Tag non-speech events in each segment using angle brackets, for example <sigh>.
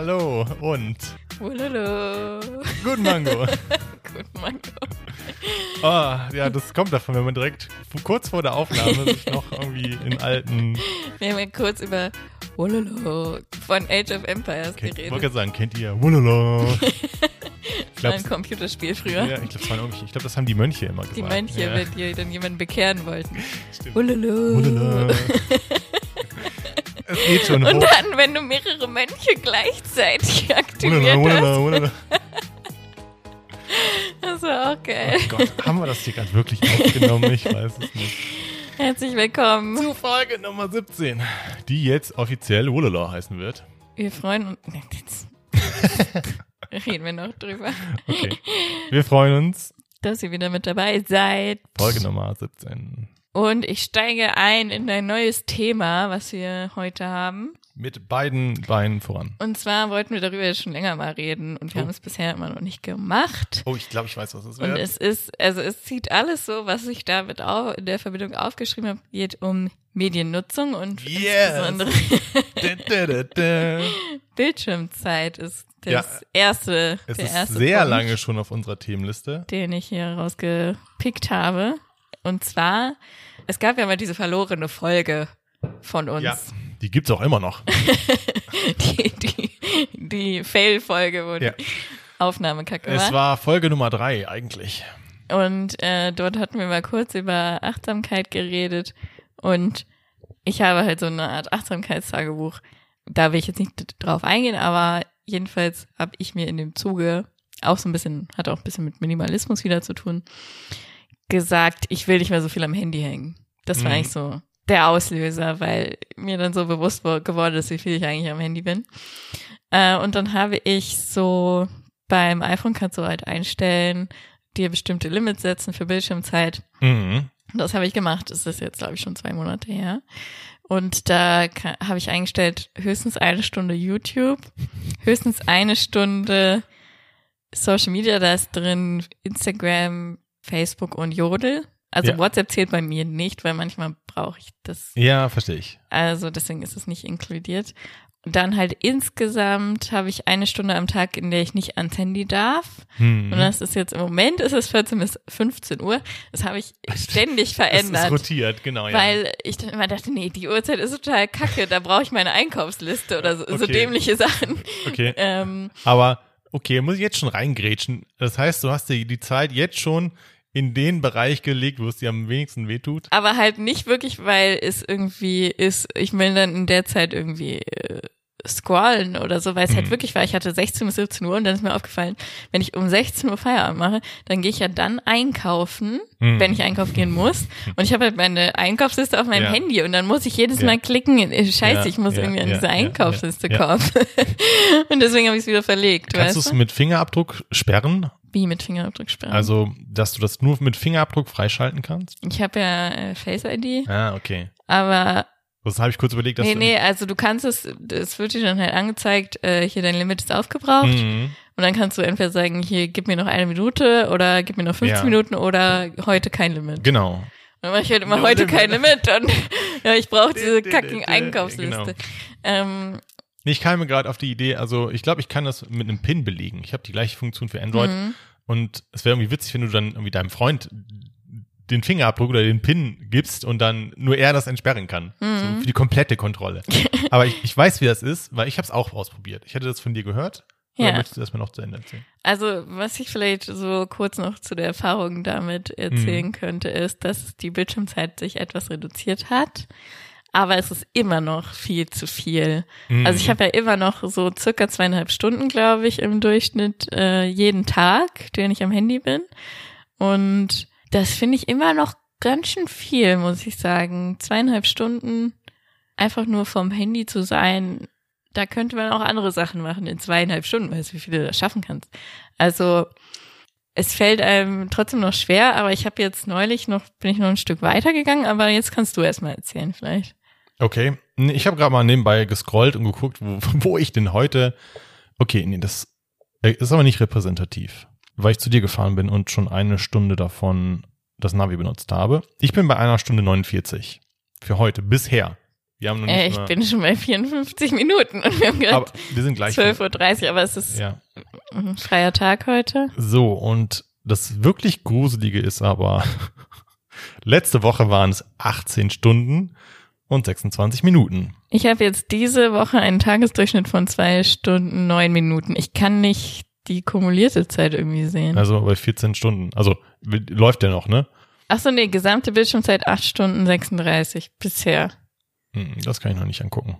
Hallo und Ululu. guten Mango. <laughs> Gut, Mango. Oh, ja, das kommt davon, wenn man direkt kurz vor der Aufnahme sich noch irgendwie in alten. Wir haben ja kurz über Ululu von Age of Empires Kennt, ich geredet. wollte gerade sagen, kennt ihr? Ich Das war glaube, ein Computerspiel früher. ja, ich glaub, das ich glaub, das haben die Mönche immer gesagt. Die Mönche, ja, wenn die dann jemanden bekehren wollten. <laughs> stimmt. <laughs> Es geht schon Und hoch. dann, wenn du mehrere Mönche gleichzeitig aktiviert Wulala, hast, wulala, <laughs> wulala. das war auch geil. Oh Gott, haben wir das hier gerade wirklich aufgenommen? Ich weiß es nicht. Herzlich willkommen. Zu Folge Nummer 17, die jetzt offiziell Wulala heißen wird. Wir freuen uns. Nee, jetzt <laughs> reden wir noch drüber, Okay. Wir freuen uns. dass ihr wieder mit dabei seid. Folge Nummer 17. Und ich steige ein in ein neues Thema, was wir heute haben. Mit beiden Beinen voran. Und zwar wollten wir darüber schon länger mal reden und wir Oh. haben es bisher immer noch nicht gemacht. Oh, ich glaube, ich weiß, was es Und wird. es ist, also es zieht alles so, was ich damit auch in der Verbindung aufgeschrieben habe, geht um Mediennutzung und Yes. insbesondere Da, da, da, da. Bildschirmzeit ist das Ja. erste, Es der ist erste sehr Punkt, lange schon auf unserer Themenliste. den ich hier rausgepickt habe. Und zwar, es gab ja mal diese verlorene Folge von uns. Ja, die gibt's auch immer noch. <laughs> Die, die, die Fail-Folge, wo Ja. die Aufnahme kacke Es war. war Folge Nummer drei eigentlich. Und äh, dort hatten wir mal kurz über Achtsamkeit geredet. Und ich habe halt so eine Art Achtsamkeitstagebuch. Da will ich jetzt nicht drauf eingehen, aber jedenfalls habe ich mir in dem Zuge auch so ein bisschen, hat auch ein bisschen mit Minimalismus wieder zu tun, gesagt, ich will nicht mehr so viel am Handy hängen. Das war Mhm. eigentlich so der Auslöser, weil mir dann so bewusst wo- geworden ist, wie viel ich eigentlich am Handy bin. Äh, und dann habe ich so beim iPhone kannst du halt einstellen, dir bestimmte Limits setzen für Bildschirmzeit. Mhm. Das habe ich gemacht. Das ist jetzt, glaube ich, schon zwei Monate her. Und da habe ich eingestellt, höchstens eine Stunde YouTube, höchstens eine Stunde Social Media, da ist drin Instagram, Facebook und Jodel. Also Ja. WhatsApp zählt bei mir nicht, weil manchmal brauche ich das. Ja, verstehe ich. Also deswegen ist es nicht inkludiert. Und dann halt insgesamt habe ich eine Stunde am Tag, in der ich nicht ans Handy darf. Mhm. Und das ist jetzt im Moment ist es 14 bis 15 Uhr. Das habe ich <laughs> ständig es ist verändert. rotiert, genau, ja. Weil ich dann immer dachte, nee, die Uhrzeit ist total kacke, da brauche ich meine Einkaufsliste oder so, so Okay. dämliche Sachen. okay. Ähm, Aber okay, muss ich jetzt schon reingrätschen. Das heißt, du hast dir die Zeit jetzt schon in den Bereich gelegt, wo es dir am wenigsten wehtut. aber halt nicht wirklich, weil es irgendwie ist, ich will dann in der Zeit irgendwie äh, scrollen oder so, weil es halt Mhm. wirklich war, ich hatte 16 bis 17 Uhr und dann ist mir aufgefallen, wenn ich um 16 Uhr Feierabend mache, dann gehe ich ja dann einkaufen, Mhm. wenn ich einkaufen gehen muss. <laughs> Und ich habe halt meine Einkaufsliste auf meinem Ja. Handy und dann muss ich jedes Ja. Mal klicken, äh, scheiße, Ja, ich muss irgendwie an diese Einkaufsliste kommen. <laughs> und deswegen habe ich es wieder verlegt, Kannst du es mit Fingerabdruck sperren? Wie mit Fingerabdruck sperren. Also, dass du das nur mit Fingerabdruck freischalten kannst? ich habe ja äh, Face ID, Ah, okay. aber Das habe ich kurz überlegt, dass nee, du nee, also du kannst es, es wird dir dann halt angezeigt, äh, hier dein Limit ist aufgebraucht. Mhm. Und dann kannst du entweder sagen, hier gib mir noch eine Minute oder gib mir noch 15 Ja. Minuten oder heute kein Limit. Genau. Und dann mache ich halt immer No heute limit. kein Limit und <laughs> ja, ich brauche <laughs> diese kacken Einkaufsliste. genau. Ähm, Ich kam mir gerade auf die Idee, also ich glaube, ich kann das mit einem Pin belegen. Ich habe die gleiche Funktion für Android mhm. und es wäre irgendwie witzig, wenn du dann irgendwie deinem Freund den Fingerabdruck oder den Pin gibst und dann nur er das entsperren kann. Mhm. So für die komplette Kontrolle. <laughs> Aber ich, ich weiß, wie das ist, weil ich habe es auch ausprobiert. Ich hätte das von dir gehört. Oder Ja. möchtest du das mal noch zu Ende erzählen? Also, was ich vielleicht so kurz noch zu der Erfahrung damit erzählen Mhm. könnte, ist, dass die Bildschirmzeit sich etwas reduziert hat. Aber es ist immer noch viel zu viel. Mhm. Also ich habe ja immer noch so circa zweieinhalb Stunden, glaube ich, im Durchschnitt äh, jeden Tag, den ich am Handy bin. Und das finde ich immer noch ganz schön viel, muss ich sagen. Zweieinhalb Stunden einfach nur vom Handy zu sein, da könnte man auch andere Sachen machen in zweieinhalb Stunden, weißt du, wie viel du das schaffen kannst. Also es fällt einem trotzdem noch schwer, aber ich habe jetzt neulich noch, bin ich noch ein Stück weitergegangen, aber jetzt kannst du erst mal erzählen vielleicht. Okay. Ich habe gerade mal nebenbei gescrollt und geguckt, wo, <laughs> wo ich denn heute. Okay, nee, das äh, ist aber nicht repräsentativ, weil ich zu dir gefahren bin und schon eine Stunde davon das Navi benutzt habe. Ich bin bei einer Stunde 49 für heute bisher. Wir haben noch nicht Äh, ich bin schon bei 54 Minuten und wir haben gerade wir sind gleich. 12.30 Uhr, aber es ist Ja. ein freier Tag heute. So, und das wirklich Gruselige ist aber, <laughs> letzte Woche waren es 18 Stunden und 26 Minuten. Ich habe jetzt diese Woche einen Tagesdurchschnitt von zwei Stunden, neun Minuten. Ich kann nicht die kumulierte Zeit irgendwie sehen. Also bei 14 Stunden. Also läuft der noch, ne? Ach so, nee, gesamte Bildschirmzeit acht Stunden 36 bisher Hm, Das kann ich noch nicht angucken.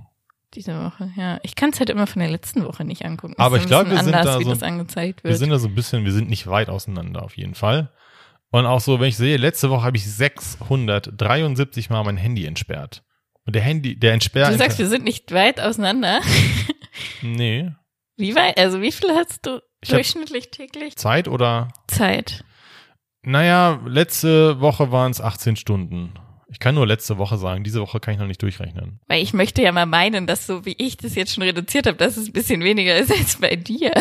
diese Woche. Ja, ich kann es halt immer von der letzten Woche nicht angucken. Aber Ist ich ein glaub, bisschen wir sind anders, da so- das Wir sind da so ein bisschen, wir sind nicht weit auseinander auf jeden Fall. Und auch so, wenn ich sehe, letzte Woche habe ich 673 Mal mein Handy entsperrt. Und der Handy, der entsperrt. du sagst, wir sind nicht weit auseinander. <laughs> nee. Wie weit? Also wie viel hast du Ich durchschnittlich täglich Zeit oder? Zeit? Naja, letzte Woche waren es 18 Stunden. Ich kann nur letzte Woche sagen. Diese Woche kann ich noch nicht durchrechnen. Weil ich möchte ja mal meinen, dass so wie ich das jetzt schon reduziert habe, dass es ein bisschen weniger ist <laughs> als bei dir.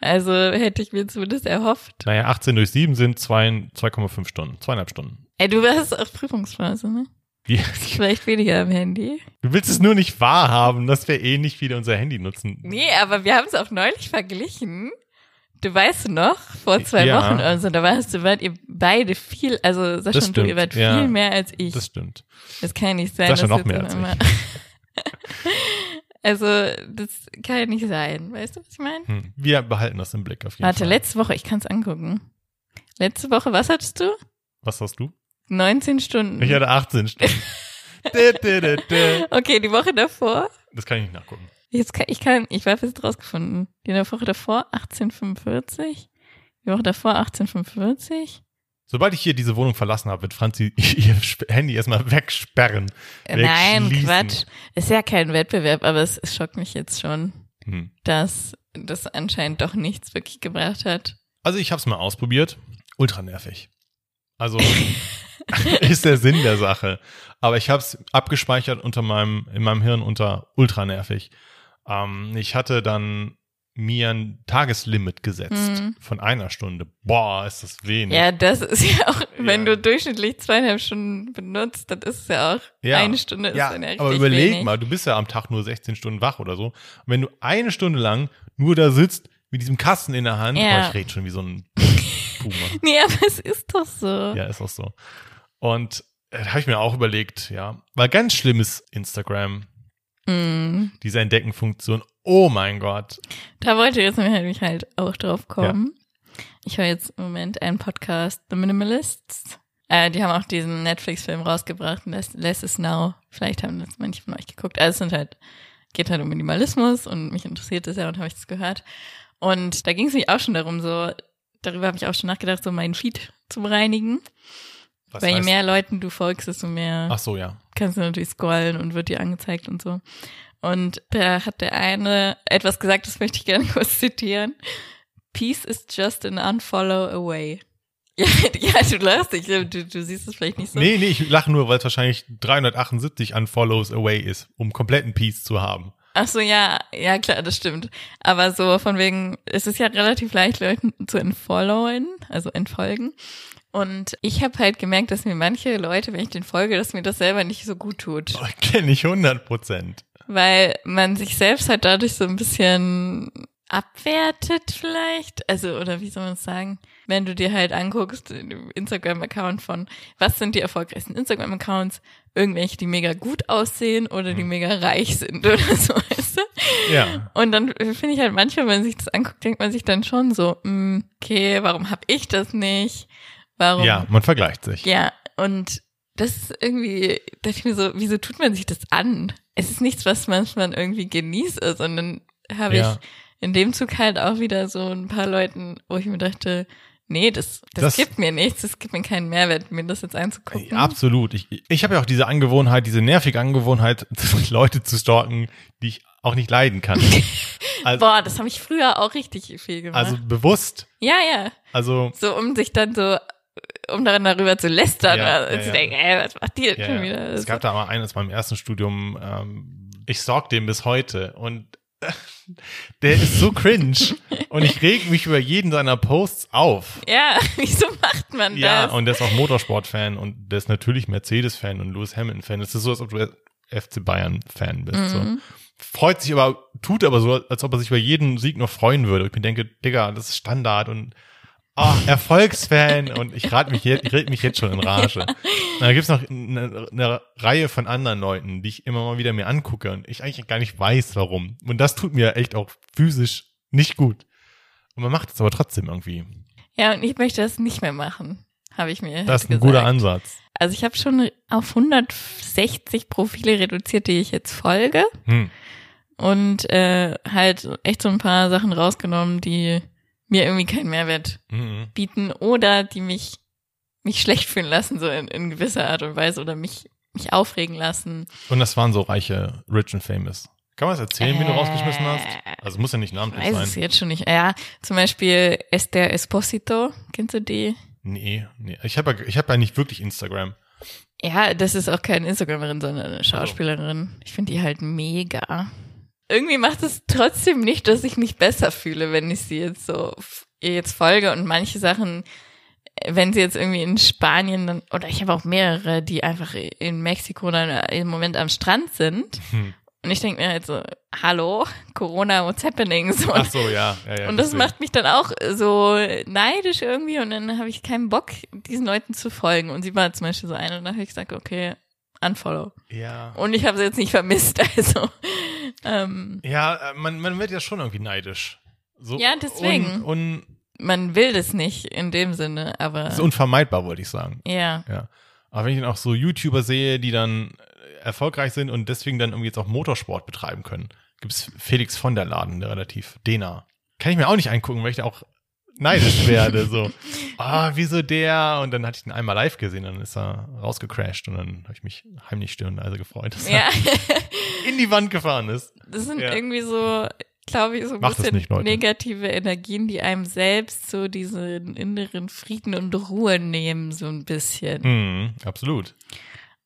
Also hätte ich mir zumindest erhofft. Naja, 18 durch 7 sind zwei- 2,5 Stunden. Zweieinhalb Stunden. Ey, du warst auf Prüfungsphase, ne? Die, Vielleicht weniger am Handy. du willst es nur nicht wahrhaben, dass wir eh nicht wieder unser Handy nutzen. Nee, aber wir haben es auch neulich verglichen. Du weißt noch, vor zwei Ja. Wochen oder so, da warst du, wart ihr beide viel, also Sascha und du, ihr wart ja. viel mehr als ich. Das stimmt. Das kann ja nicht sein. Sascha noch mehr als einmal- <laughs> also, das kann ja nicht sein. Weißt du, was ich meine? Hm. Wir behalten das im Blick auf jeden Warte, Fall. letzte Woche, ich kann es angucken. Letzte Woche, was hattest du? Was hast du? 19 Stunden. Ich hatte 18 Stunden. <laughs> Okay, die Woche davor. das kann ich nicht nachgucken. Jetzt kann, ich kann, ich habe jetzt rausgefunden. Die Woche davor 1845. Die Woche davor 1845. Sobald ich hier diese Wohnung verlassen habe, wird Franzi <laughs> ihr Handy erstmal wegsperren. Nein, Wegschließen. Quatsch. Ist ja kein Wettbewerb, aber es, es schockt mich jetzt schon, Hm. dass das anscheinend doch nichts wirklich gebracht hat. Also ich habe es mal ausprobiert. Ultra nervig. Also <laughs> <laughs> ist der Sinn der Sache. Aber ich habe es abgespeichert unter meinem, in meinem Hirn unter ultra nervig. Ähm, ich hatte dann mir ein Tageslimit gesetzt Mhm. von einer Stunde. Boah, ist das wenig. Ja, das ist ja auch, <laughs> wenn Ja. du durchschnittlich zweieinhalb Stunden benutzt, das ist ja auch Ja. eine Stunde ist Ja, dann ja richtig aber überleg wenig. mal, du bist ja am Tag nur 16 Stunden wach oder so. Und wenn du eine Stunde lang nur da sitzt mit diesem Kasten in der Hand, Ja. oh, ich rede schon wie so ein Puma. <laughs> Nee, aber es ist doch so. Ja, ist auch so. Und äh, da habe ich mir auch überlegt, ja, weil ganz schlimm ist Instagram, Mm. diese Entdeckenfunktion. Oh mein Gott. Da wollte jetzt nämlich halt auch drauf kommen. Ich höre jetzt im Moment einen Podcast, The Minimalists. Äh, die haben auch diesen Netflix-Film rausgebracht, Less, Less is Now. Vielleicht haben das manche von euch geguckt. Also es sind halt, geht halt um Minimalismus und mich interessiert das ja und habe ich das gehört. Und da ging es mich auch schon darum, so, darüber habe ich auch schon nachgedacht, so meinen Feed zu bereinigen. Was Weil je heißt- mehr Leuten du folgst, desto mehr Ach so, ja. kannst du natürlich scrollen und wird dir angezeigt und so. Und da hat der eine etwas gesagt, das möchte ich gerne <laughs> kurz zitieren. Peace is just an unfollow away. <laughs> Ja, ja du lachst, ich, du, du siehst es vielleicht nicht so. Nee, nee, ich lache nur, weil es wahrscheinlich 378 Unfollows away ist, um kompletten Peace zu haben. Ach so, ja, ja klar, das stimmt. Aber so von wegen, es ist ja relativ leicht, Leuten zu entfollowen, also entfolgen. Und ich habe halt gemerkt, dass mir manche Leute, wenn ich den folge, dass mir das selber nicht so gut tut. Oh, Kenne ich 100 Prozent. weil man sich selbst halt dadurch so ein bisschen abwertet vielleicht, also oder wie soll man es sagen, wenn du dir halt anguckst, Instagram-Account von, was sind die erfolgreichsten Instagram-Accounts, irgendwelche, die mega gut aussehen oder die mega reich sind oder <laughs> so, weißt du? Ja. Und dann finde ich halt manchmal, wenn man sich das anguckt, denkt man sich dann schon so, mm, okay, warum hab ich das nicht? Warum? Ja, man vergleicht sich. Ja, und das ist irgendwie, da dachte ich mir so, wieso tut man sich das an? Es ist nichts, was manchmal irgendwie genieße, sondern habe Ja. ich in dem Zug halt auch wieder so ein paar Leuten, wo ich mir dachte, nee, das, das, Das- gibt mir nichts, das gibt mir keinen Mehrwert, mir das jetzt anzugucken. Ja, Absolut. Ich, ich habe ja auch diese Angewohnheit, diese nervige Angewohnheit, <laughs> Leute zu stalken, die ich auch nicht leiden kann. <laughs> Also, Boah, das habe ich früher auch richtig viel gemacht. also bewusst. ja, ja. Also So, um sich dann so, um daran darüber zu lästern, Ja, oder ja, zu ja. denken, ey, was macht die ja, schon ja. wieder? es gab da mal einen aus meinem ersten Studium, ähm, ich stalk den bis heute und <laughs> der ist so cringe <laughs> und ich reg mich über jeden seiner Posts auf. ja, <laughs> wieso macht man Ja, das? und der ist auch Motorsport-Fan und der ist natürlich Mercedes-Fan und Lewis Hamilton-Fan. Es ist so, als ob du FC Bayern-Fan bist. Mhm. So. Freut sich aber, tut aber so, als ob er sich über jeden Sieg noch freuen würde. Ich mir denke, Digga, das ist Standard und ah, Erfolgsfan und ich rate mich jetzt, ich red mich jetzt schon in Rage. Und da gibt's noch eine, eine Reihe von anderen Leuten, die ich immer mal wieder mir angucke und ich eigentlich gar nicht weiß, warum. Und das tut mir echt auch physisch nicht gut. Und man macht es aber trotzdem irgendwie. Ja, und ich möchte das nicht mehr machen, habe ich mir Das ist ein gesagt. guter Ansatz. Also ich habe schon auf 160 Profile reduziert, die ich jetzt folge Hm. und äh, halt echt so ein paar Sachen rausgenommen, die mir irgendwie keinen Mehrwert Mhm. bieten oder die mich mich schlecht fühlen lassen, so in, in gewisser Art und Weise oder mich mich aufregen lassen. Und das waren so reiche, rich and famous. Kann man es erzählen, wie du Äh, rausgeschmissen hast? Also muss ja nicht Ich namentlich weiß es sein. jetzt schon nicht. Ja, zum Beispiel Esther Esposito, kennst du die? Nee, nee. Ich habe ja, ich hab ja nicht wirklich Instagram. Ja, das ist auch keine Instagramerin, sondern eine Schauspielerin. Ich finde die halt mega. Irgendwie macht es trotzdem nicht, dass ich mich besser fühle, wenn ich sie jetzt so ihr jetzt folge und manche Sachen, äh, wenn sie jetzt irgendwie in Spanien dann, oder ich habe auch mehrere, die einfach in Mexiko dann im Moment am Strand sind. Hm. Und ich denke mir halt so, hallo, Corona, what's happening? So, Ach so, ja. ja, ja und das macht mich dann auch so neidisch irgendwie und dann habe ich keinen Bock, diesen Leuten zu folgen. Und sie war zum Beispiel so eine und dann habe ich gesagt, okay, unfollow. Ja. Und ich habe sie jetzt nicht vermisst, <laughs> also ähm, Ja, äh, man, man wird ja schon irgendwie neidisch. So Ja, deswegen. Un, un, man will das nicht in dem Sinne, aber so unvermeidbar, wollte ich sagen. ja. Ja. Aber wenn ich dann auch so YouTuber sehe, die dann äh, erfolgreich sind und deswegen dann irgendwie jetzt auch Motorsport betreiben können, gibt's Felix von der Laden, der relativ Dena. Kann ich mir auch nicht angucken, weil ich da auch neidisch <laughs> werde. So, ah, wieso der? Und dann hatte ich ihn einmal live gesehen, dann ist er rausgecrashed und dann habe ich mich heimlich stirn also gefreut, dass Ja, er in die Wand gefahren ist. das sind Ja. irgendwie so, glaube ich, so ein Macht bisschen nicht, negative Energien, die einem selbst so diesen inneren Frieden und Ruhe nehmen, so ein bisschen. Mhm, absolut.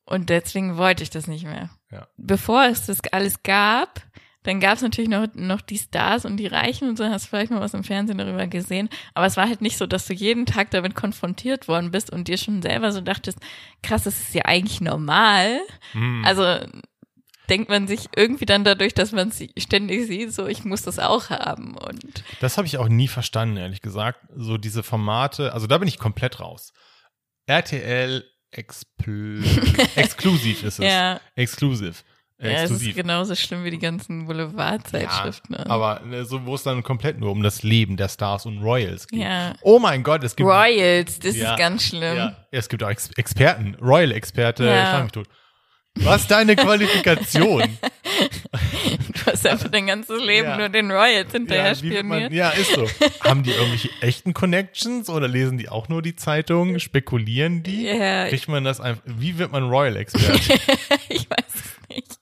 Und deswegen wollte ich das nicht mehr. Ja. Bevor es das alles gab, dann gab es natürlich noch, noch die Stars und die Reichen und so, hast vielleicht mal was im Fernsehen darüber gesehen. Aber es war halt nicht so, dass du jeden Tag damit konfrontiert worden bist und dir schon selber so dachtest, krass, das ist ja eigentlich normal. Mhm. Also denkt man sich irgendwie dann dadurch, dass man sie ständig sieht, so ich muss das auch haben. Und Das habe ich auch nie verstanden, ehrlich gesagt. So diese Formate, also da bin ich komplett raus. RTL Expl <laughs> exklusiv ist es. ja, Exklusiv. Ja, es ist genauso schlimm wie die ganzen Boulevardzeitschriften. ne? aber äh, so, wo es dann komplett nur um das Leben der Stars und Royals geht. ja. Oh mein Gott, es gibt Royals, das Ja, ist ganz schlimm. ja, es gibt auch Ex Experten, Royal-Experte, Ja. ich tot. Was deine Qualifikation? <laughs> Du hast einfach dein ganzes Leben Ja. nur den Royals hinterher wie wird man, spioniert. ja, ist so. Haben die irgendwelche echten Connections oder lesen die auch nur die Zeitung? Spekulieren die? Ja, Kriegt man das einfach? Wie wird man Royal-Experte? <laughs> ich weiß es nicht.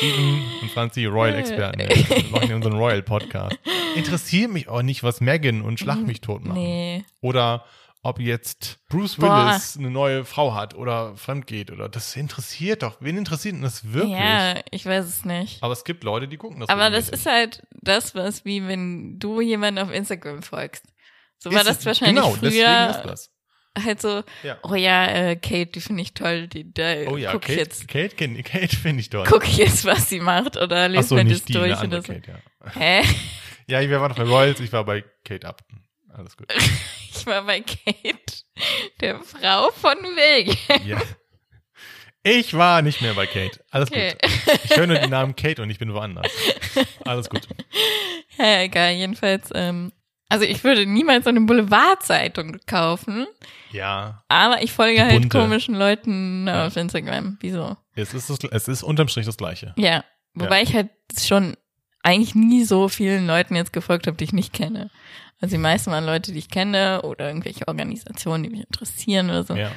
27 Royal-Experten. Wir machen hier unseren Royal-Podcast. Interessiert mich auch nicht, was Megan und Schlag mich tot machen. Nee. Oder ob jetzt Bruce Boah. Willis eine neue Frau hat oder fremd geht oder das interessiert doch. Wen interessiert denn das wirklich? Ja, ich weiß es nicht. Aber es gibt Leute, die gucken das. Aber das ist halt das, was wie wenn du jemanden auf Instagram folgst. So war Ist das wahrscheinlich genau, deswegen früher ist das. Halt so, Ja. oh ja, äh, Kate, die finde ich toll, die da Oh ja, guck Kate, jetzt, Kate, Kate, Kate finde ich toll. guck ich jetzt, was sie macht oder lese so, mir das die, durch eine oder so. Kate, ja. Hä? <laughs> Ja, wir waren noch bei Royals, ich war bei Kate Upton. Alles gut. <laughs> Ich war bei Kate, der Frau von Weg. <laughs> Ja. Ich war nicht mehr bei Kate. Alles Okay. gut. Ich höre nur den Namen Kate und ich bin woanders. Alles gut. Ja, egal, jedenfalls, ähm, also ich würde niemals eine Boulevardzeitung kaufen, Ja, aber ich folge Die halt bunte. komischen Leuten Ja. auf Instagram. Wieso? es ist, das, es ist unterm Strich das Gleiche. Ja, wobei ich halt schon eigentlich nie so vielen Leuten jetzt gefolgt habe, die ich nicht kenne. Also die meisten waren Leute, die ich kenne oder irgendwelche Organisationen, die mich interessieren oder so. Ja.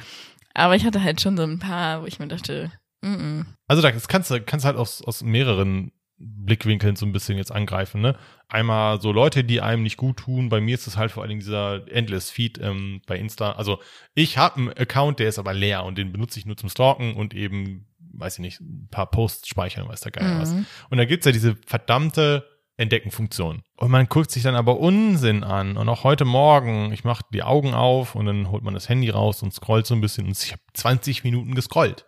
Aber ich hatte halt schon so ein paar, wo ich mir dachte, mm -mm. Also das kannst du kannst halt aus, aus mehreren Blickwinkeln so ein bisschen jetzt angreifen, ne? Einmal so Leute, die einem nicht gut tun. Bei mir ist es halt vor allen Dingen dieser Endless Feed ähm, bei Insta. Also ich habe einen Account, der ist aber leer und den benutze ich nur zum Stalken und eben, weiß ich nicht, ein paar Posts speichern, weiß der was. Mhm. Und da gibt's ja diese verdammte Entdecken-Funktion. Und man guckt sich dann aber Unsinn an. Und auch heute Morgen, ich mache die Augen auf und dann holt man das Handy raus und scrollt so ein bisschen. Und ich habe 20 Minuten gescrollt.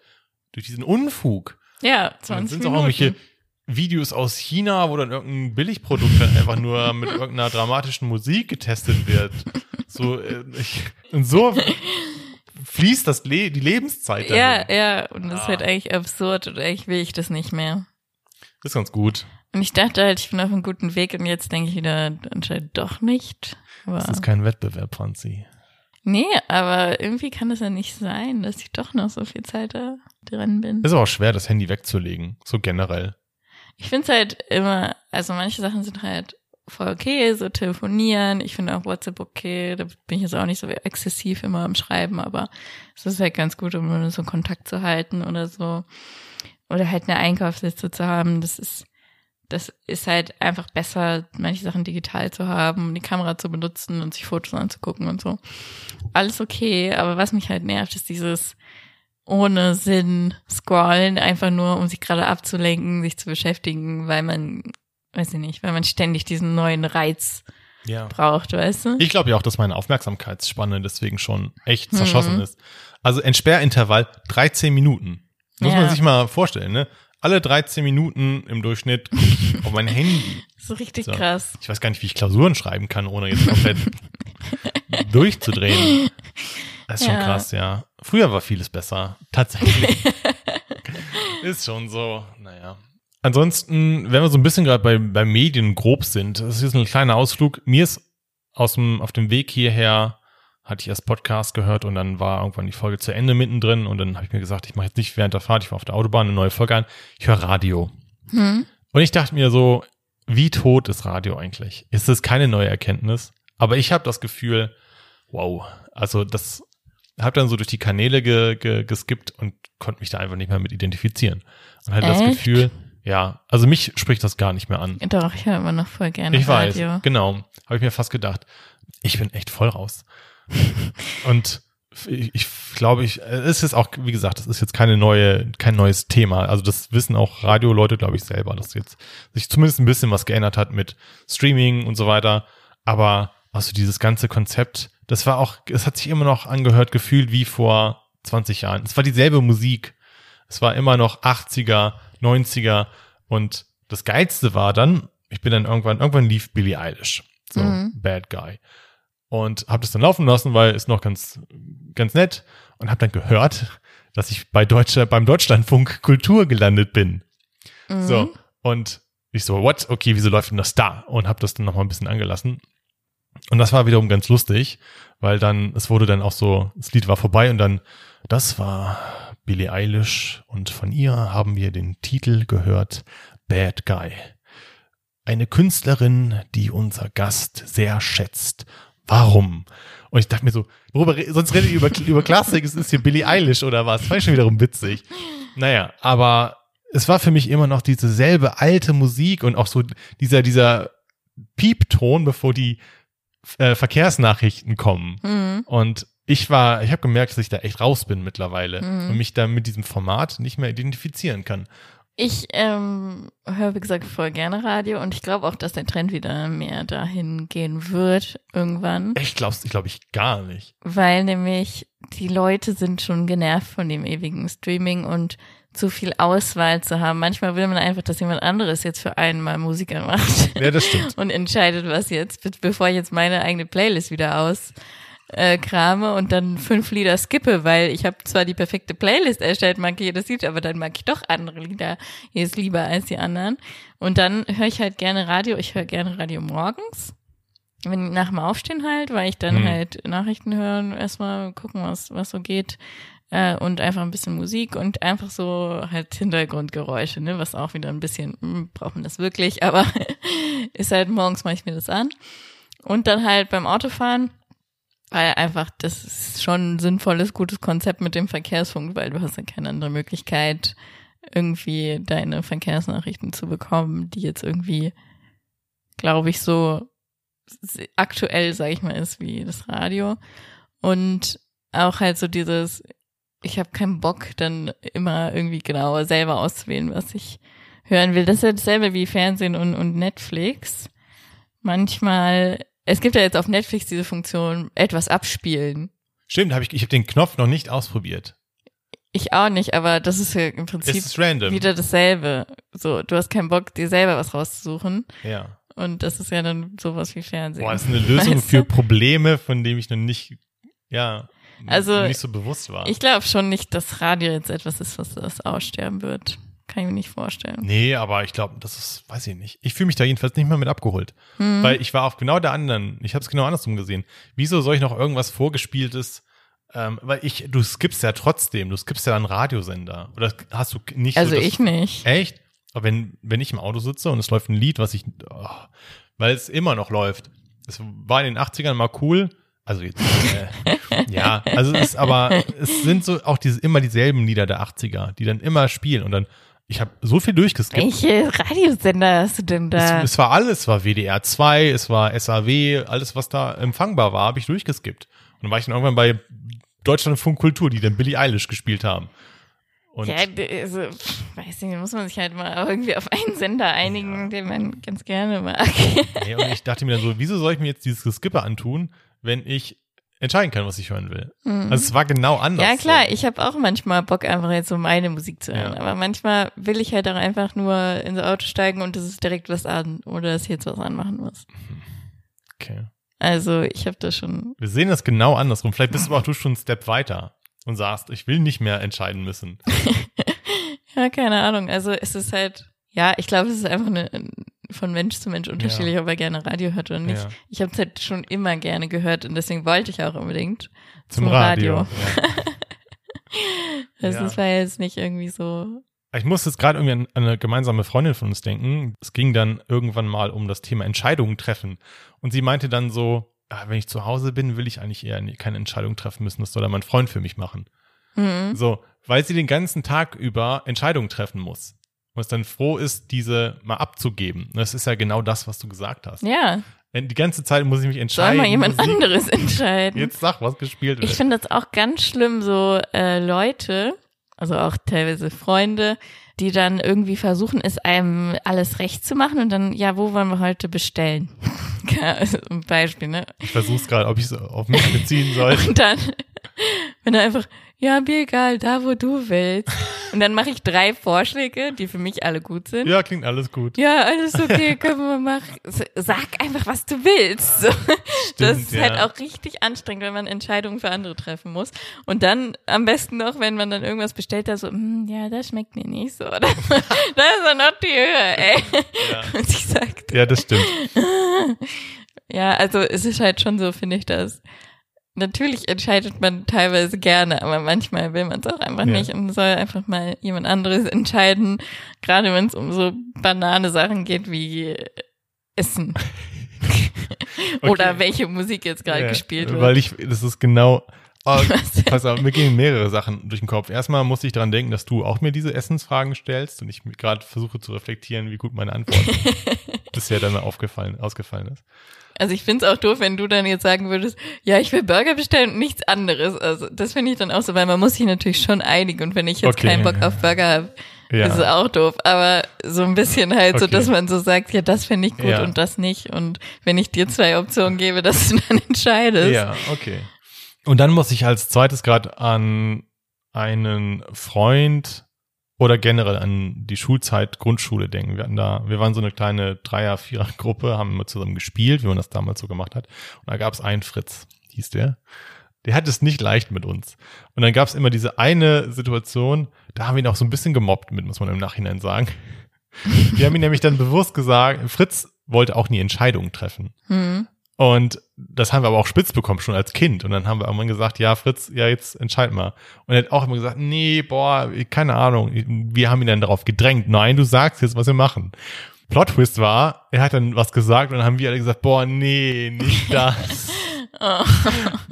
Durch diesen Unfug. Ja, Und dann 20 sind es auch Minuten. irgendwelche Videos aus China, wo dann irgendein Billigprodukt dann einfach nur mit irgendeiner dramatischen Musik getestet wird. So, äh, ich, und so fließt das Le die Lebenszeit dahin. ja, ja, und das ist Ah. halt eigentlich absurd und eigentlich will ich das nicht mehr. Ist ganz gut. Und ich dachte halt, ich bin auf einem guten Weg und jetzt denke ich wieder, anscheinend doch nicht. Aber Das ist kein Wettbewerb, Franzi. nee, aber irgendwie kann das ja nicht sein, dass ich doch noch so viel Zeit da dran bin. Ist aber auch schwer, das Handy wegzulegen. So generell. Ich finde es halt immer, also manche Sachen sind halt voll okay, so telefonieren. Ich finde auch WhatsApp okay. Da bin ich jetzt auch nicht so exzessiv immer am Schreiben, aber es ist halt ganz gut, um so Kontakt zu halten oder so. Oder halt eine Einkaufsliste zu haben. Das ist, das ist halt einfach besser, manche Sachen digital zu haben, die Kamera zu benutzen und sich Fotos anzugucken und so. Alles okay, aber was mich halt nervt, ist dieses ohne Sinn scrollen, einfach nur, um sich gerade abzulenken, sich zu beschäftigen, weil man, weiß ich nicht, weil man ständig diesen neuen Reiz Ja. braucht, weißt du? Ich glaube ja auch, dass meine Aufmerksamkeitsspanne deswegen schon echt Mhm. zerschossen ist. Also Entsperrintervall 13 Minuten. Muss Ja. man sich mal vorstellen, ne? Alle 13 Minuten im Durchschnitt <laughs> auf mein Handy. So richtig So. krass. Ich weiß gar nicht, wie ich Klausuren schreiben kann, ohne jetzt komplett <laughs> durchzudrehen. Das ist schon Ja. krass, ja. Früher war vieles besser. Tatsächlich. <laughs> ist schon so, naja. Ansonsten, wenn wir so ein bisschen gerade bei, bei Medien grob sind, das ist jetzt ein kleiner Ausflug. Mir ist aus dem, auf dem Weg hierher, hatte ich erst Podcast gehört und dann war irgendwann die Folge zu Ende mittendrin und dann habe ich mir gesagt, ich mache jetzt nicht während der Fahrt, ich war auf der Autobahn eine neue Folge an, ich höre Radio. Hm? Und ich dachte mir so, wie tot ist Radio eigentlich? Ist es keine neue Erkenntnis? Aber ich habe das Gefühl, wow, also das habe dann so durch die Kanäle ge, ge, geskippt und konnte mich da einfach nicht mehr mit identifizieren. Und hatte das Echt? Gefühl, ja, also mich spricht das gar nicht mehr an. Doch, ich höre immer noch voll gerne Ich weiß, Radio. genau, habe ich mir fast gedacht. Ich bin echt voll raus. <laughs> und ich, ich glaube, ich, es ist auch, wie gesagt, das ist jetzt keine neue, kein neues Thema. Also das wissen auch Radioleute, glaube ich, selber, dass jetzt sich zumindest ein bisschen was geändert hat mit Streaming und so weiter. Aber also dieses ganze Konzept, das war auch, es hat sich immer noch angehört, gefühlt wie vor 20 Jahren. Es war dieselbe Musik. Es war immer noch 80er, 90er und das Geilste war dann, ich bin dann irgendwann, irgendwann lief Billie Eilish. So, Mhm. Bad Guy. Und habe das dann laufen lassen, weil ist noch ganz, ganz nett und habe dann gehört, dass ich bei Deutscher, beim Deutschlandfunk Kultur gelandet bin. Mhm. So, und ich so, what? Okay, wieso läuft denn das da? Und habe das dann nochmal ein bisschen angelassen. Und das war wiederum ganz lustig, weil dann, es wurde dann auch so, das Lied war vorbei und dann, das war Billie Eilish und von ihr haben wir den Titel gehört, Bad Guy. Eine Künstlerin, die unser Gast sehr schätzt. Warum? Und ich dachte mir so, worüber, sonst redet ihr über, <laughs> über Klassik, es ist hier Billie Eilish oder was? Fand ich schon wiederum witzig. Naja, aber es war für mich immer noch diese selbe alte Musik und auch so dieser, dieser Piepton, bevor die äh, Verkehrsnachrichten kommen. Mhm. Und ich war, ich habe gemerkt, dass ich da echt raus bin mittlerweile Mhm. und mich da mit diesem Format nicht mehr identifizieren kann. Ich ähm, höre, wie gesagt, voll gerne Radio und ich glaube auch, dass der Trend wieder mehr dahin gehen wird irgendwann, Ich glaub's, ich glaube ich gar nicht. weil nämlich die Leute sind schon genervt von dem ewigen Streaming und zu viel Auswahl zu haben. Manchmal will man einfach, dass jemand anderes jetzt für einen mal Musiker macht Ja, das stimmt. <laughs> und entscheidet, was jetzt, be- bevor ich jetzt meine eigene Playlist wieder aus äh, krame und dann fünf Lieder skippe, weil ich habe zwar die perfekte Playlist erstellt, mag jedes Lied, aber dann mag ich doch andere Lieder jetzt lieber als die anderen. Und dann höre ich halt gerne Radio. Ich höre gerne Radio morgens. Wenn nach dem Aufstehen halt, weil ich dann Hm. halt Nachrichten hören, erstmal gucken, was, was so geht. Äh, und einfach ein bisschen Musik und einfach so halt Hintergrundgeräusche, ne, was auch wieder ein bisschen, hm, braucht man das wirklich, <laughs> aber ist halt morgens mache ich mir das an. Und dann halt beim Autofahren, weil einfach, das ist schon ein sinnvolles, gutes Konzept mit dem Verkehrsfunk, weil du hast ja keine andere Möglichkeit, irgendwie deine Verkehrsnachrichten zu bekommen, die jetzt irgendwie, glaube ich, so aktuell, sag ich mal, ist wie das Radio. Und auch halt so dieses, ich habe keinen Bock, dann immer irgendwie genau selber auszuwählen, was ich hören will. Das ist ja dasselbe wie Fernsehen und, und Netflix. Manchmal, es gibt ja jetzt auf Netflix diese Funktion, etwas abspielen. Stimmt, hab ich, ich habe den Knopf noch nicht ausprobiert. Ich auch nicht, aber das ist ja im Prinzip wieder dasselbe. So, du hast keinen Bock, dir selber was rauszusuchen. Ja. Und das ist ja dann sowas wie Fernsehen. Boah, das ist eine Lösung Weißt für du? Probleme, von denen ich noch nicht, ja, Also, nicht so bewusst war. Ich glaube schon nicht, dass Radio jetzt etwas ist, was das aussterben wird. Kann ich mir nicht vorstellen. Nee, aber ich glaube, das ist, weiß ich nicht. Ich fühle mich da jedenfalls nicht mehr mit abgeholt. Hm. Weil ich war auf genau der anderen, ich habe es genau andersrum gesehen. Wieso soll ich noch irgendwas vorgespieltes, ähm, weil ich, du skippst ja trotzdem, du skippst ja einen Radiosender. Oder hast du nicht Also so ich nicht. Echt? Aber wenn, wenn ich im Auto sitze und es läuft ein Lied, was ich, oh, weil es immer noch läuft. Es war in den 80ern mal cool. Also jetzt, äh, ja, also es ist aber, es sind so auch diese, immer dieselben Lieder der 80er, die dann immer spielen und dann, ich habe so viel durchgeskippt. Welche Radiosender hast du denn da? Es, es war alles, es war WDR 2, es war SAW, alles, was da empfangbar war, habe ich durchgeskippt. Und dann war ich dann irgendwann bei Deutschlandfunk Kultur, die dann Billie Eilish gespielt haben. Und ja, also, weiß nicht, muss man sich halt mal irgendwie auf einen Sender einigen, den man ganz gerne mag. <laughs> Nee, und ich dachte mir dann so, wieso soll ich mir jetzt dieses Geskipper antun, wenn ich entscheiden kann, was ich hören will? Also es war genau anders. Mhm. ja, klar, ich habe auch manchmal Bock, einfach jetzt so meine Musik zu hören. Ja. Aber manchmal will ich halt auch einfach nur ins Auto steigen und es ist direkt was an oder dass ich jetzt was anmachen muss. Okay. Also ich habe da schon. Wir sehen das genau andersrum. Vielleicht bist du aber auch du schon einen Step weiter und sagst, ich will nicht mehr entscheiden müssen. <laughs> Ja, keine Ahnung. Also es ist halt, ja, ich glaube, es ist einfach eine, von Mensch zu Mensch unterschiedlich, ob er gerne Radio hört oder nicht. Ja. Ich habe es halt schon immer gerne gehört und deswegen wollte ich auch unbedingt Zum, Radio. Ja. <laughs> Das Ja. ist war jetzt nicht irgendwie so. Ich muss jetzt gerade irgendwie an eine gemeinsame Freundin von uns denken. Es ging dann irgendwann mal um das Thema Entscheidungen treffen. Und sie meinte dann so, wenn ich zu Hause bin, will ich eigentlich eher keine Entscheidung treffen müssen. Das soll dann mein Freund für mich machen. Mhm. So, weil sie den ganzen Tag über Entscheidungen treffen muss. Und es dann froh ist, diese mal abzugeben. Das ist ja genau das, was du gesagt hast. Ja, Die ganze Zeit muss ich mich soll entscheiden. mal jemand anderes entscheiden. Jetzt sag, was gespielt Ich wird. finde das auch ganz schlimm, so äh, Leute, also auch teilweise Freunde, die dann irgendwie versuchen, es einem alles recht zu machen und dann, ja, wo wollen wir heute bestellen? Also <laughs> Ein Beispiel, ne? Ich versuch's gerade, ob ich es auf mich beziehen soll. Und dann, wenn er einfach, ja, mir egal, da wo du willst. <laughs> Und dann mache ich drei Vorschläge, die für mich alle gut sind. ja, klingt alles gut. Ja, alles okay, <laughs> können wir machen. Sag einfach, was du willst. So. das ist ja. halt auch richtig anstrengend, wenn man Entscheidungen für andere treffen muss. Und dann am besten noch, wenn man dann irgendwas bestellt, da so, "Hm, ja, das schmeckt mir nicht so. <laughs> Oder? da ist er noch die Höhe, ey. Ja. Und sie sagt, Ja, das stimmt. ja, also es ist halt schon so, finde ich das. Natürlich entscheidet man teilweise gerne, aber manchmal will man es auch einfach Ja. nicht und soll einfach mal jemand anderes entscheiden, gerade wenn es um so banane Sachen geht wie Essen. <laughs> Oder welche Musik jetzt gerade Ja, gespielt wird. Weil ich, das ist genau. <laughs> Oh, pass auf, mir gehen mehrere Sachen durch den Kopf. Erstmal musste ich dran denken, dass du auch mir diese Essensfragen stellst und ich gerade versuche zu reflektieren, wie gut meine Antwort <laughs> bisher dann aufgefallen, ausgefallen ist. Also ich find's auch doof, wenn du dann jetzt sagen würdest, ja, ich will Burger bestellen und nichts anderes. Also das finde ich dann auch so, weil man muss sich natürlich schon einigen und wenn ich jetzt Okay. keinen Bock auf Burger habe, Ja. ist es auch doof. Aber so ein bisschen halt so, Okay. dass man so sagt, ja, das finde ich gut Ja. und das nicht. Und wenn ich dir zwei Optionen gebe, <laughs> dass du dann entscheidest. Ja, okay. Und dann muss ich als zweites gerade an einen Freund oder generell an die Schulzeit Grundschule denken. Wir hatten da, wir waren so eine kleine Dreier-, Vierer-Gruppe, haben immer zusammen gespielt, wie man das damals so gemacht hat. Und da gab es einen Fritz, hieß der. Der hat es nicht leicht mit uns. Und dann gab es immer diese eine Situation, da haben wir ihn auch so ein bisschen gemobbt mit, muss man im Nachhinein sagen. Wir haben ihn nämlich dann bewusst gesagt, Fritz wollte auch nie Entscheidungen treffen. Hm. Und das haben wir aber auch spitz bekommen, schon als Kind. Und dann haben wir irgendwann gesagt, ja, Fritz, ja, jetzt entscheid mal. Und er hat auch immer gesagt, nee, boah, keine Ahnung. Wir haben ihn dann darauf gedrängt. Nein, du sagst jetzt, was wir machen. Plot Twist war, er hat dann was gesagt und dann haben wir alle gesagt, boah, nee, nicht <laughs> das. Oh.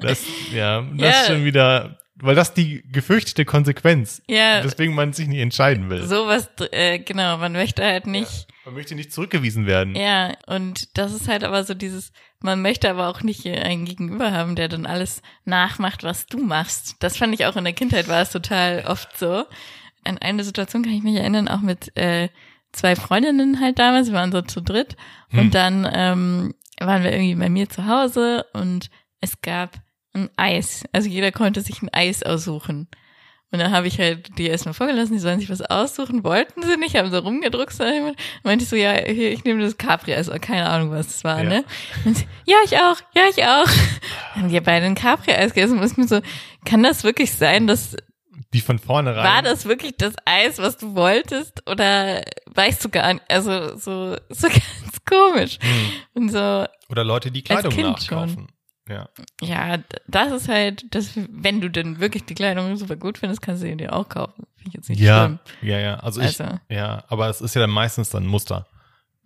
Das, ja, das Ja. ist schon wieder, weil das die gefürchtete Konsequenz, Ja, weswegen man sich nicht entscheiden will. sowas, äh, genau, man möchte halt nicht. Man möchte nicht zurückgewiesen werden. Ja, und das ist halt aber so dieses, man möchte aber auch nicht einen Gegenüber haben, der dann alles nachmacht, was du machst. Das fand ich auch in der Kindheit war es total oft so. An eine Situation kann ich mich erinnern, auch mit äh, zwei Freundinnen halt damals, wir waren so zu dritt Hm. und dann ähm, waren wir irgendwie bei mir zu Hause und es gab ein Eis. Also jeder konnte sich ein Eis aussuchen. Und dann habe ich halt die erstmal vorgelassen, die sollen sich was aussuchen, wollten sie nicht, haben so rumgedruckt, und meinte ich so, ja, hier, ich nehme das Capri, also keine Ahnung, was das war, Ja. ne? Und sie, ja, ich auch, ja, ich auch. Dann <laughs> haben wir beide ein Capri-Eis gegessen und ist mir so, kann das wirklich sein, dass, Die von vornherein. war das wirklich das Eis, was du wolltest, oder weißt du gar nicht, also so, so <laughs> ganz komisch. Hm. Und so, Oder Leute, die Kleidung nachkaufen. Ja. ja, das ist halt, das, wenn du denn wirklich die Kleidung super gut findest, kannst du sie dir auch kaufen. Finde ich jetzt nicht Ja, schlimm. ja, ja. Also ich, Also. ja, aber es ist ja dann meistens dann ein Muster.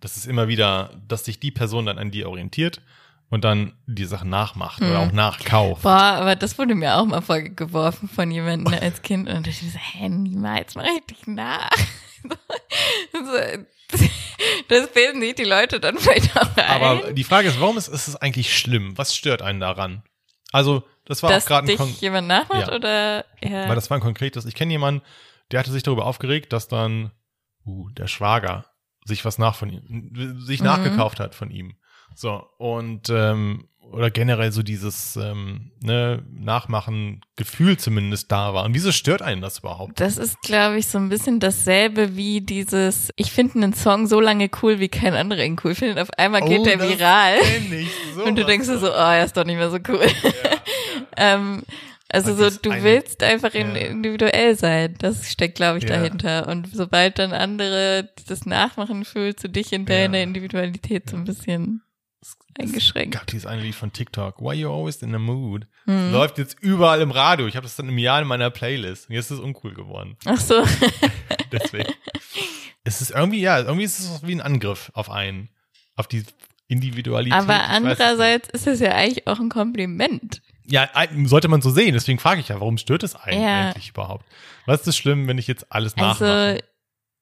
Das ist immer wieder, dass sich die Person dann an die orientiert und dann die Sachen nachmacht oder Hm. auch nachkauft. Boah, aber das wurde mir auch mal vorgeworfen von jemandem als Kind und ich so, hä, niemals mach ich dich nach. <laughs> So, <laughs> das bilden sich die Leute dann vielleicht auch ein. Aber die Frage ist, warum ist, ist es eigentlich schlimm? Was stört einen daran? Also, das war dass auch gerade ein Kon jemand nachmacht Ja. oder ja. weil das war ein konkretes. Ich kenne jemanden, der hatte sich darüber aufgeregt, dass dann uh, der Schwager sich was nach von ihm, sich Mhm. nachgekauft hat von ihm. So, und ähm, oder generell so dieses ähm, ne, Nachmachen Gefühl zumindest da war. Und wieso stört einen das überhaupt? Das ist, glaube ich, so ein bisschen dasselbe wie dieses, ich finde einen Song so lange cool, wie kein anderer ihn cool findet. Auf einmal geht Oh, der viral. ich sowas <laughs> Und du denkst dir so, oh, er ist doch nicht mehr so cool. <laughs> ähm, also Und so, du eine- willst einfach in, Ja. individuell sein. Das steckt, glaube ich, Ja. dahinter. Und sobald dann andere das Nachmachen fühlst du dich in deiner Ja. Individualität so ein bisschen eingeschränkt. gab dieses eine Lied von TikTok, Why You Always in the Mood. Hm. Läuft jetzt überall im Radio. Ich habe das dann im Jahr in meiner Playlist. Und jetzt ist es uncool geworden. Ach so. <laughs> Deswegen. es ist irgendwie, ja, irgendwie ist es wie ein Angriff auf einen. Auf die Individualität. Aber es andererseits ist es ja eigentlich auch ein Kompliment. Ja, sollte man so sehen. Deswegen frage ich ja, warum stört es einen Ja. eigentlich überhaupt? Was ist das schlimm, wenn ich jetzt alles nachmache? Also,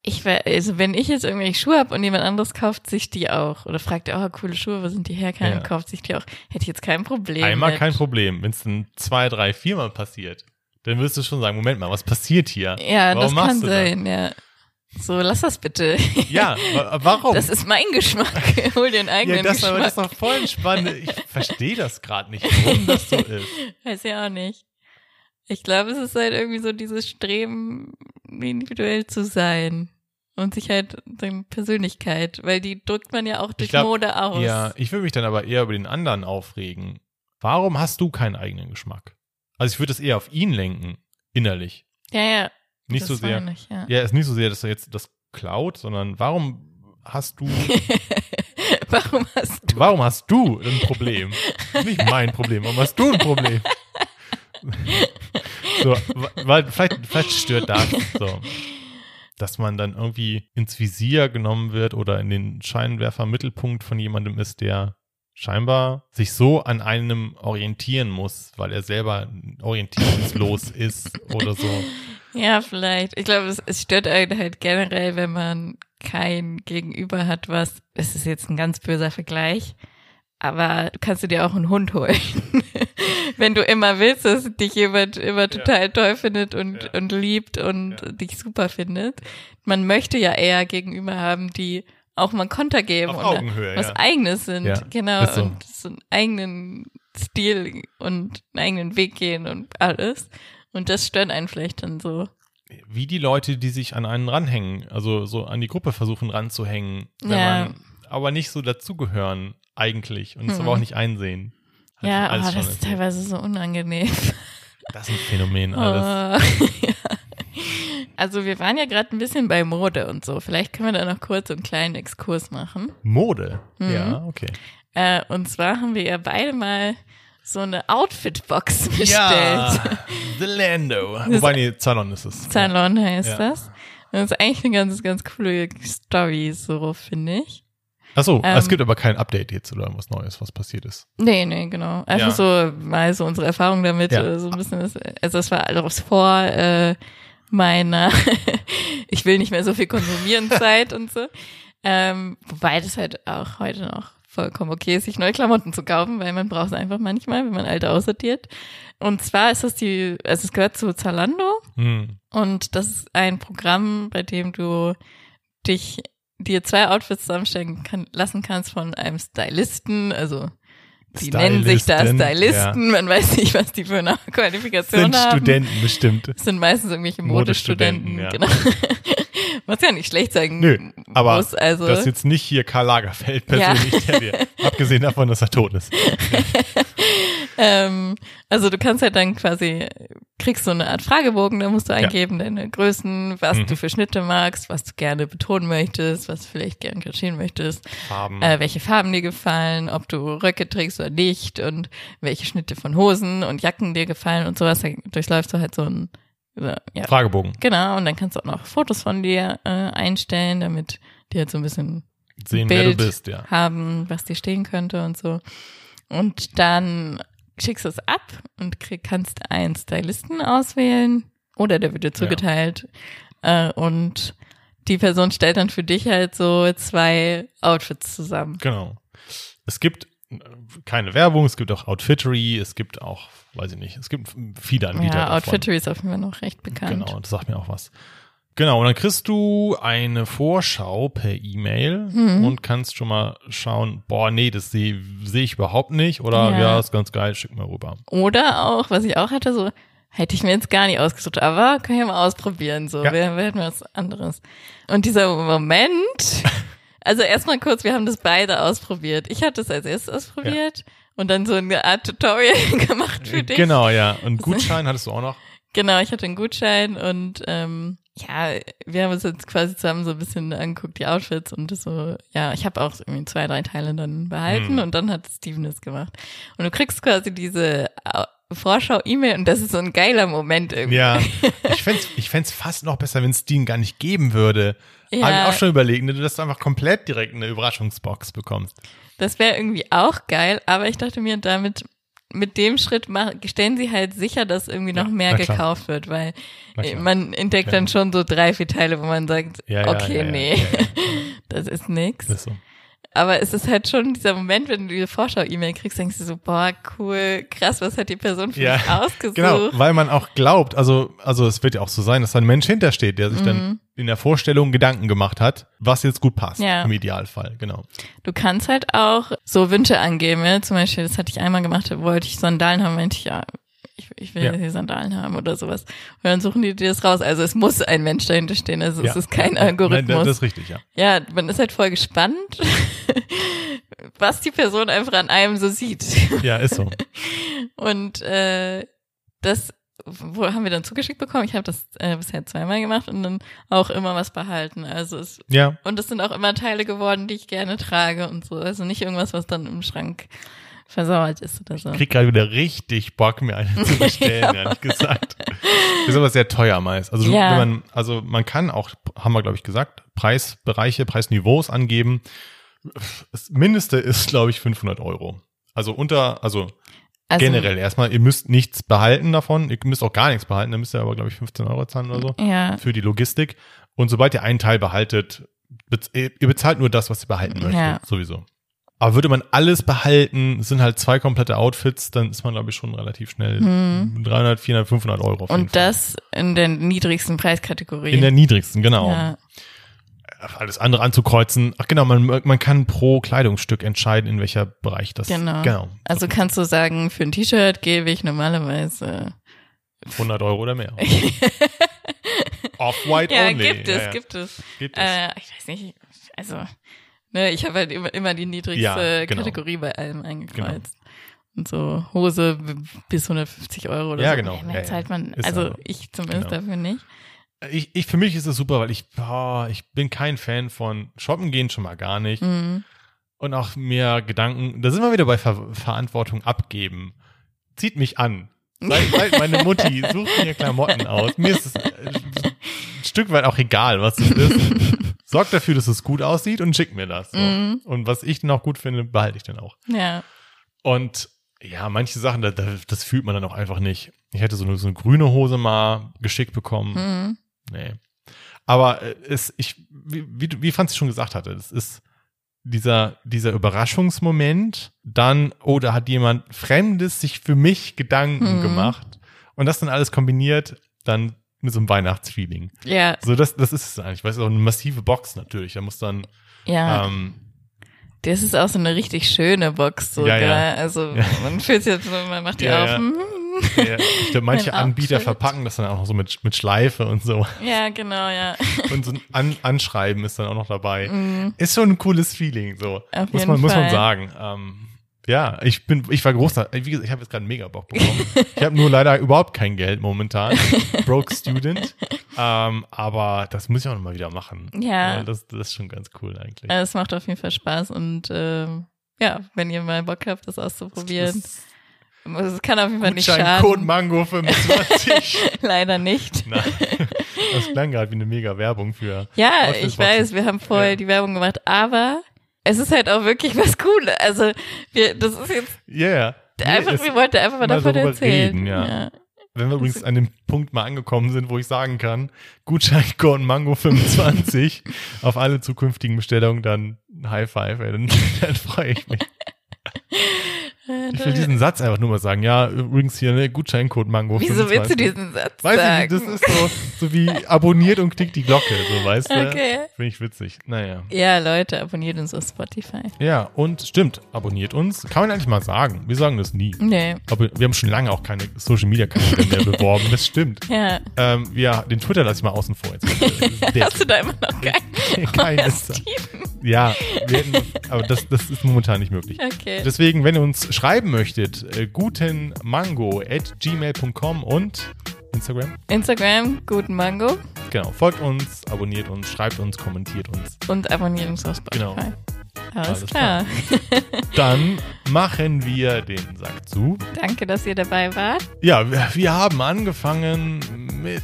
ich wär, also wenn ich jetzt irgendwelche Schuhe habe und jemand anderes kauft sich die auch oder fragt, oh, coole Schuhe, wo sind die her? Keiner Ja. kauft sich die auch. Hätte ich jetzt kein Problem. Einmal mit. kein Problem. Wenn es dann zwei, drei, viermal passiert, dann wirst du schon sagen, Moment mal, was passiert hier? Ja, Warum das machst kann du das? sein, ja. So, lass das bitte. <laughs> Ja, wa- warum? Das ist mein Geschmack. <laughs> Hol dir einen eigenen ja, das, aber Geschmack. das ist doch voll entspannt. Ich verstehe das gerade nicht, warum das so <laughs> ist. Weiß ja auch nicht. Ich glaube, es ist halt irgendwie so dieses Streben, individuell zu sein. Und sich halt seine Persönlichkeit, weil die drückt man ja auch durch glaub, Mode aus. Ja, ich würde mich dann aber eher über den anderen aufregen. Warum hast du keinen eigenen Geschmack? Also ich würde es eher auf ihn lenken, innerlich. ja, ja. Nicht das so sehr. Ich, ja. Ja, ist nicht so sehr, dass er jetzt das klaut, sondern warum hast du, <laughs> Warum hast du? warum hast du ein Problem? Nicht mein Problem, warum hast du ein Problem? <laughs> so, weil vielleicht, vielleicht stört das so. Dass man dann irgendwie ins Visier genommen wird oder in den Scheinwerfer-Mittelpunkt von jemandem ist, der scheinbar sich so an einem orientieren muss, weil er selber orientierungslos ist oder so. Ja, vielleicht. Ich glaube, es, es stört einen halt generell, wenn man kein Gegenüber hat, was, es ist jetzt ein ganz böser Vergleich, aber du kannst du dir auch einen Hund holen. <laughs> wenn du immer willst, dass dich jemand immer total toll findet und, Ja. und liebt und Ja. dich super findet. Man möchte ja eher Gegenüber haben, die auch mal Konter geben Auf und Augenhöhe, was ja. eigenes sind. Ja, Genau. so. Und so einen eigenen Stil und einen eigenen Weg gehen und alles. Und das stört einen vielleicht dann so. wie die Leute, die sich an einen ranhängen, also so an die Gruppe versuchen ranzuhängen, wenn Ja. man aber nicht so dazugehören eigentlich und es Mhm. aber auch nicht einsehen. Hat Ja, aber schon das ist teilweise so unangenehm. Das ist ein Phänomen alles. Oh, <laughs> ja. Also wir waren ja gerade ein bisschen bei Mode und so. Vielleicht können wir da noch kurz einen kleinen Exkurs machen. Mode. Mhm. Ja, okay. Äh, und zwar haben wir ja beide mal so eine Outfit-Box <laughs> bestellt. Ja, The Lando. Wobei, nee, Zalon ist es. Salon heißt Ja. das. Das ist eigentlich eine ganz, ganz coole Story, so finde ich. Achso, Ähm, es gibt aber kein Update jetzt oder irgendwas Neues, was passiert ist. Nee, nee, genau. Einfach Ja. so mal so unsere Erfahrung damit, Ja. äh, so ein bisschen, das, also das war alles vor äh, meiner <laughs> ich will nicht mehr so viel konsumieren <laughs> Zeit und so. Ähm, wobei das halt auch heute noch vollkommen okay ist, sich neue Klamotten zu kaufen, weil man braucht es einfach manchmal, wenn man alte aussortiert. Und zwar ist das die, also es gehört zu Zalando Hm. und das ist ein Programm, bei dem du dich dir zwei Outfits zusammenstellen kann, lassen kannst von einem Stylisten, also die nennen sich da Stylistin, Stylisten, man weiß nicht, was die für eine Qualifikation Sind haben. Studenten bestimmt. Das sind meistens irgendwelche Modestudenten, Modestudenten, genau. <laughs> Was ja nicht schlecht sein Nö, aber muss, also. das ist jetzt nicht hier Karl Lagerfeld persönlich, der dir, <laughs> abgesehen davon, dass er tot ist. <laughs> Ähm, also du kannst halt dann quasi, kriegst so eine Art Fragebogen, da musst du eingeben, deine Größen, was Mhm. du für Schnitte magst, was du gerne betonen möchtest, was du vielleicht gerne kaschieren möchtest, Farben. äh, welche Farben dir gefallen, ob du Röcke trägst oder nicht und welche Schnitte von Hosen und Jacken dir gefallen und sowas. Da durchläufst du halt so ein, so, ja, Fragebogen. genau, und dann kannst du auch noch Fotos von dir äh, einstellen, damit die halt so ein bisschen Sehen, wer du Bild bist, ja. haben, was dir stehen könnte und so. Und dann schickst es ab und krieg, kannst einen Stylisten auswählen oder der wird dir zugeteilt. Äh, und die Person stellt dann für dich halt so zwei Outfits zusammen. Genau. Es gibt äh, keine Werbung, es gibt auch Outfittery, es gibt auch, weiß ich nicht, es gibt viele Anbieter. Ja, davon. Outfittery ist auf jeden Fall noch recht bekannt. Genau, das sagt mir auch was. Genau, und dann kriegst du eine Vorschau per E-Mail Mhm. und kannst schon mal schauen, boah, nee, das sehe seh ich überhaupt nicht oder Ja. ja. ist ganz geil, schick mal rüber. Oder auch, was ich auch hatte, so, hätte ich mir jetzt gar nicht ausgesucht, aber kann ich ja mal ausprobieren, so, Ja. wir, wir hätten was anderes. Und dieser Moment, <laughs> also erstmal kurz, wir haben das beide ausprobiert. Ich hatte es als erstes ausprobiert und dann so eine Art Tutorial <laughs> gemacht für dich. Genau, ja. Und Gutschein hattest du auch noch? Genau, ich hatte einen Gutschein und ähm, ja, wir haben uns jetzt quasi zusammen so ein bisschen angeguckt, die Outfits und das so, ja, ich habe auch irgendwie zwei, drei Teile dann behalten Hm. und dann hat Steven das gemacht. Und du kriegst quasi diese Au- Vorschau-E-Mail und das ist so ein geiler Moment irgendwie. Ja. <laughs> Ich fänd's, ich fänd's fast noch besser, wenn es den gar nicht geben würde. Ja. Habe ich auch schon überlegt, ne, dass du einfach komplett direkt eine Überraschungsbox bekommst. Das wäre irgendwie auch geil, aber ich dachte mir, damit mit dem Schritt mach, stellen sie halt sicher, dass irgendwie noch Ja, mehr gekauft wird, weil klar. man entdeckt Klar. dann schon so drei, vier Teile, wo man sagt, Ja, ja, okay, ja, ja, nee, ja, ja. <laughs> das ist nix. Ist so. Aber es ist halt schon dieser Moment, wenn du diese Vorschau-E-Mail kriegst, denkst du so, boah, cool, krass, was hat die Person für Ja, mich ausgesucht? Genau, weil man auch glaubt, also, also es wird ja auch so sein, dass da ein Mensch hintersteht, der sich dann in der Vorstellung Gedanken gemacht hat, was jetzt gut passt, Mhm. Ja. im Idealfall, genau. Du kannst halt auch so Wünsche angeben. Ja? Zum Beispiel, das hatte ich einmal gemacht, da wollte ich Sandalen haben, meinte ich, ja, ich, ich will Ja. hier Sandalen haben oder sowas. Und dann suchen die dir das raus. Also es muss ein Mensch dahinter stehen. Also es Ja. ist kein Algorithmus. Nein, das ist richtig, ja. ja, man ist halt voll gespannt, <laughs> was die Person einfach an einem so sieht. Ja, ist so. <laughs> Und äh, das wo haben wir dann zugeschickt bekommen? Ich habe das äh, bisher zweimal gemacht und dann auch immer was behalten. Also es Ja, und es sind auch immer Teile geworden, die ich gerne trage und so. Also nicht irgendwas, was dann im Schrank versauert ist oder so. krieg gerade wieder richtig Bock, mir eine zu <laughs> bestellen, ehrlich gesagt. <laughs> Ist aber sehr teuer meist. Also, Ja. wenn man, also man kann auch, haben wir glaube ich gesagt, Preisbereiche, Preisniveaus angeben. Das Mindeste ist, glaube ich, 500 Euro. Also unter, also Also, generell erstmal, ihr müsst nichts behalten davon, ihr müsst auch gar nichts behalten, dann müsst ihr aber, glaube ich, 15 Euro zahlen oder so Ja, für die Logistik. Und sobald ihr einen Teil behaltet, bez ihr bezahlt nur das, was ihr behalten möchtet, Ja. sowieso. Aber würde man alles behalten, sind halt zwei komplette Outfits, dann ist man, glaube ich, schon relativ schnell 300, 400, 500 Euro. Auf Hm. und das in der niedrigsten Preiskategorie. in der niedrigsten, genau. ja. Alles andere anzukreuzen. Ach genau, man, man kann pro Kleidungsstück entscheiden, in welcher Bereich das. Genau. genau. Also kannst du sagen, für ein T-Shirt gebe ich normalerweise. 100 Euro oder mehr. <laughs> Off-White ja, only. gibt es, ja, ja. gibt es. Gibt es. Äh, ich weiß nicht, also, ne, ich habe halt immer, immer die niedrigste Ja, genau. Kategorie bei allem eingekreuzt. Und so Hose bis 150 Euro oder Ja, so. genau. Mehr Ja, ja. zahlt man, also aber- ich zumindest genau. dafür nicht. Ich, ich, für mich ist es super, weil ich, boah, ich bin kein Fan von Shoppen gehen schon mal gar nicht. Mhm. Und auch mehr Gedanken, da sind wir wieder bei Ver Verantwortung abgeben. Zieht mich an. Seid, <laughs> seid meine Mutti, sucht mir Klamotten aus. Mir ist es äh, ein Stück weit auch egal, was es ist. <laughs> Sorgt dafür, dass es gut aussieht und schickt mir das. So. Mhm. Und was ich dann auch gut finde, behalte ich dann auch. Ja. Und ja, manche Sachen, da, da, das fühlt man dann auch einfach nicht. Ich hätte so eine, so eine grüne Hose mal geschickt bekommen. Mhm. Nee. Aber äh, es, ich, wie, wie, wie Franz schon gesagt hatte, das ist dieser, dieser Überraschungsmoment, dann, oh, da hat jemand Fremdes sich für mich Gedanken Mhm. gemacht und das dann alles kombiniert, dann mit so einem Weihnachtsfeeling. Ja, So, das, das ist es eigentlich. Weißt du, auch eine massive Box natürlich. Da muss dann, ja. ähm, Das ist auch so eine richtig schöne Box sogar. Ja, ja. Also Ja. man fühlt sich jetzt, so, man macht die auf. ja. hm. Ja, ich glaube, manche Anbieter verpacken das dann auch noch so mit, mit Schleife und so. Ja, genau, ja. <laughs> Und so ein An Anschreiben ist dann auch noch dabei. Ist schon ein cooles Feeling, so. Auf muss man, muss man Fall. sagen. Ähm, ja, ich bin, ich war großer, wie gesagt, ich habe jetzt gerade einen mega Bock bekommen. <laughs> ich habe nur leider überhaupt kein Geld momentan. Broke Student. <laughs> Ähm, aber das muss ich auch noch mal wieder machen. Ja. Das, das ist schon ganz cool eigentlich. Also Es macht auf jeden Fall Spaß und ähm, ja, wenn ihr mal Bock habt, das auszuprobieren. Es kann auf jeden Fall nicht schaden. Mango 25. <laughs> Leider nicht. Nein. Das klang gerade wie eine mega Werbung für. Ja, ich weiß, wir haben vorher Ja. die Werbung gemacht, aber es ist halt auch wirklich was Cooles. Also wir, das ist jetzt Yeah. Nee, einfach, wir wollten einfach mal davon erzählen. reden, ja. Wenn wir übrigens an dem Punkt mal angekommen sind, wo ich sagen kann, Gutscheincode <laughs> Mango 25 <laughs> auf alle zukünftigen Bestellungen, dann High Five, ey, dann, <laughs> dann freue ich mich. Ich will diesen Satz einfach nur mal sagen. Ja, übrigens hier, ne, Gutscheincode Mango Wieso 25. willst du diesen Satz Weiß sagen? ich nicht, das ist so, so wie abonniert und klickt die Glocke, so weißt du. Okay. Finde ich witzig. Naja. ja, Leute, abonniert uns auf Spotify. Ja, und stimmt, abonniert uns. Kann man eigentlich mal sagen. Wir sagen das nie. Nee. Aber wir haben schon lange auch keine Social Media Kanäle mehr beworben. Das stimmt. Ja. Ähm, ja, den Twitter lasse ich mal außen vor jetzt. <laughs> Hast du da immer noch keinen? kein. Steven. Ja, wir hätten, aber das, das ist momentan nicht möglich. Okay. Deswegen, wenn ihr uns schreiben möchtet, äh, gutenmango at gmail.com und Instagram. Instagram, guten Mango Genau, folgt uns, abonniert uns, schreibt uns, kommentiert uns. und abonniert uns auf Spotify. Genau. Alles, Alles klar. <laughs> Dann machen wir den Sack zu. Danke, dass ihr dabei wart. Ja, wir, wir haben angefangen mit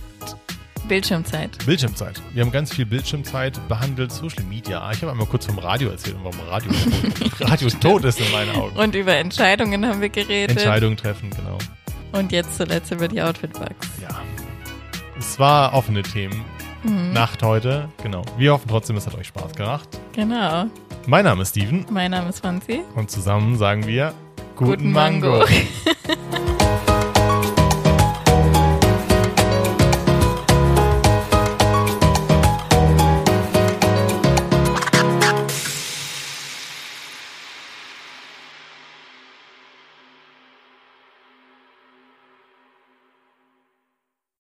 Bildschirmzeit. Bildschirmzeit. Wir haben ganz viel Bildschirmzeit behandelt, Social Media. Ich habe einmal kurz vom Radio erzählt und warum Radio <laughs> Radio tot ist in meinen Augen. Und über Entscheidungen haben wir geredet. Entscheidungen treffen, genau. Und jetzt zuletzt über die Outfit-Bugs. Ja. Es war offene Themen. Mhm. Nacht heute, genau. Wir hoffen trotzdem, es hat euch Spaß gemacht. Genau. Mein Name ist Steven Mein Name ist Franzi. und zusammen sagen wir Guten Mango. Mango. <laughs>